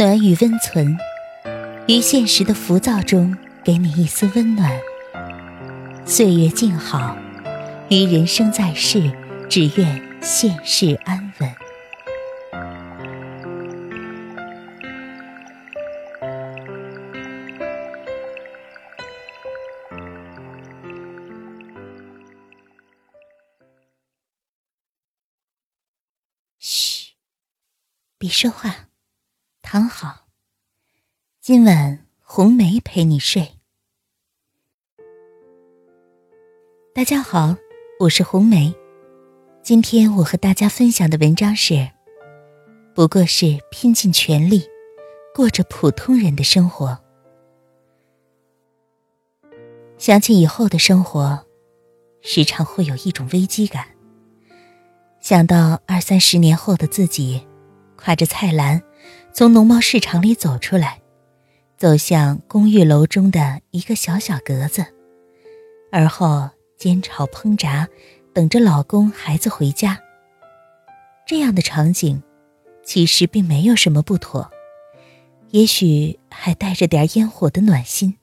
暖与温存，于现实的浮躁中给你一丝温暖。岁月静好，于人生在世，只愿现世安稳。嘘，别说话。躺好，今晚红梅陪你睡。大家好，我是红梅。今天我和大家分享的文章是：不过是拼尽全力，过着普通人的生活。想起以后的生活，时常会有一种危机感。想到二三十年后的自己，挎着菜篮。从农贸市场里走出来，走向公寓楼中的一个小小格子，而后煎炒烹炸，等着老公孩子回家。这样的场景，其实并没有什么不妥，也许还带着点烟火的暖心。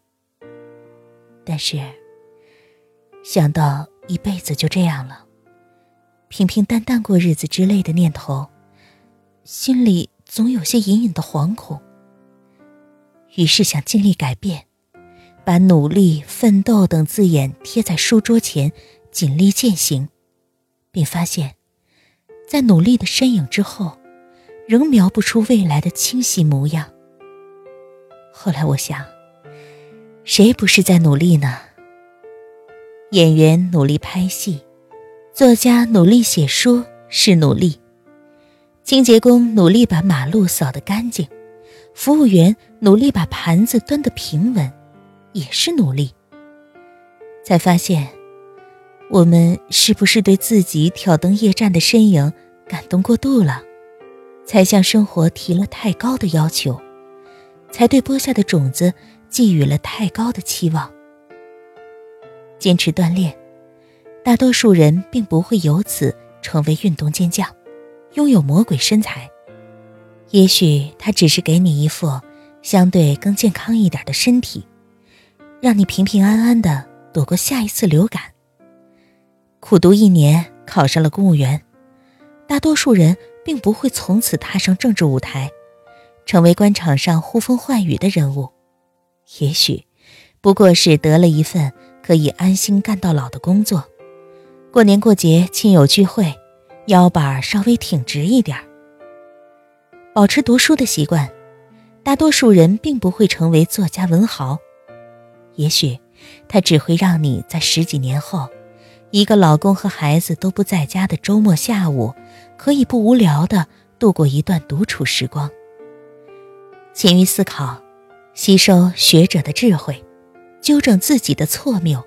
但是，想到一辈子就这样了，平平淡淡过日子之类的念头，心里。总有些隐隐的惶恐，于是想尽力改变，把努力、奋斗等字眼贴在书桌前，尽力践行，并发现，在努力的身影之后，仍描不出未来的清晰模样。后来我想，谁不是在努力呢？演员努力拍戏，作家努力写书，是努力。清洁工努力把马路扫得干净，服务员努力把盘子端得平稳，也是努力。才发现，我们是不是对自己挑灯夜战的身影感动过度了，才向生活提了太高的要求，才对播下的种子寄予了太高的期望。坚持锻炼，大多数人并不会由此成为运动健将。拥有魔鬼身材，也许他只是给你一副相对更健康一点的身体，让你平平安安的躲过下一次流感。苦读一年，考上了公务员，大多数人并不会从此踏上政治舞台，成为官场上呼风唤雨的人物，也许不过是得了一份可以安心干到老的工作，过年过节亲友聚会。腰板稍微挺直一点保持读书的习惯。大多数人并不会成为作家文豪，也许他只会让你在十几年后，一个老公和孩子都不在家的周末下午，可以不无聊的度过一段独处时光。勤于思考，吸收学者的智慧，纠正自己的错谬。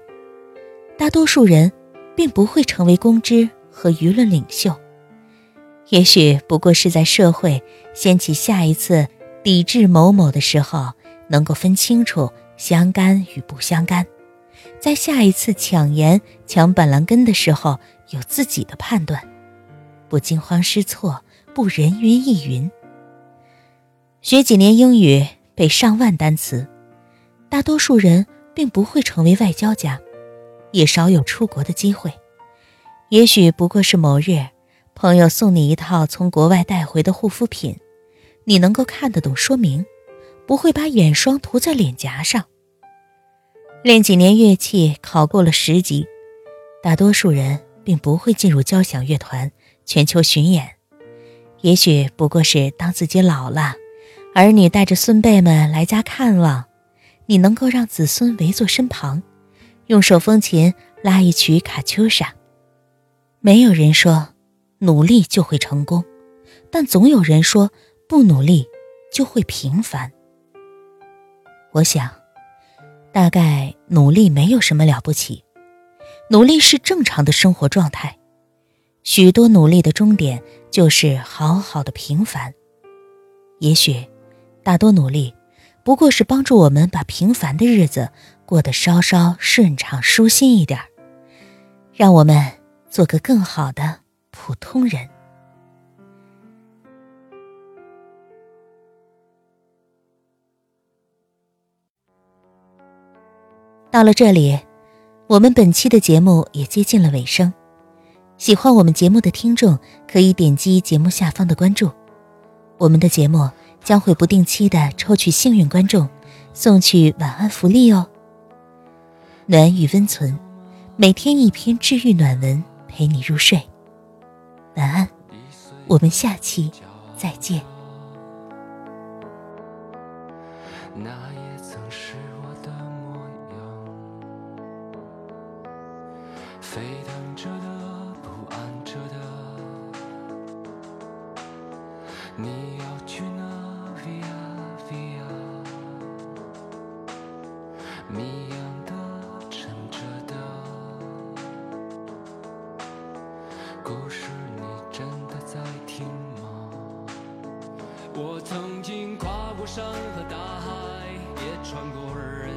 大多数人并不会成为公知。和舆论领袖，也许不过是在社会掀起下一次抵制某某的时候，能够分清楚相干与不相干；在下一次抢盐抢板蓝根的时候，有自己的判断，不惊慌失措，不人云亦云。学几年英语，背上万单词，大多数人并不会成为外交家，也少有出国的机会。也许不过是某日，朋友送你一套从国外带回的护肤品，你能够看得懂说明，不会把眼霜涂在脸颊上。练几年乐器，考过了十级，大多数人并不会进入交响乐团全球巡演。也许不过是当自己老了，儿女带着孙辈们来家看望，你能够让子孙围坐身旁，用手风琴拉一曲卡秋莎。没有人说努力就会成功，但总有人说不努力就会平凡。我想，大概努力没有什么了不起，努力是正常的生活状态。许多努力的终点就是好好的平凡。也许，大多努力不过是帮助我们把平凡的日子过得稍稍顺畅舒心一点儿让我们。做个更好的普通人。到了这里我们本期的节目也接近了尾声。喜欢我们节目的听众可以点击节目下方的关注。我们的节目将会不定期的抽取幸运观众送去晚安福利哦。暖与温存每天一篇治愈暖文陪你入睡。晚安，我们下期再见。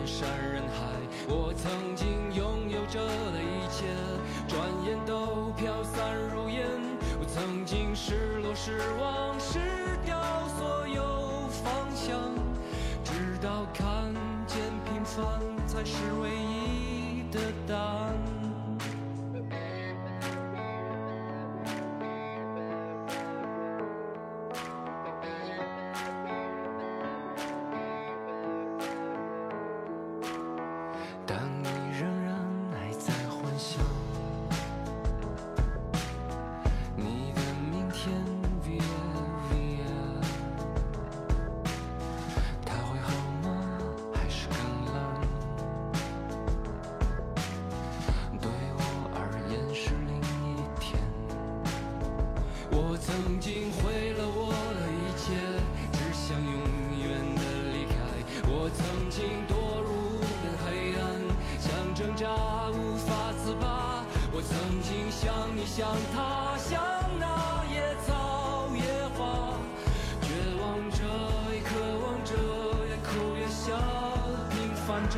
人山人海。我曾经拥有着的一切，转眼都飘散如烟。我曾经失落失望，失掉所有方向，直到看见平凡才是唯一的答案。像他，像那野草野花，绝望着，也渴望着，也哭也笑，平凡着。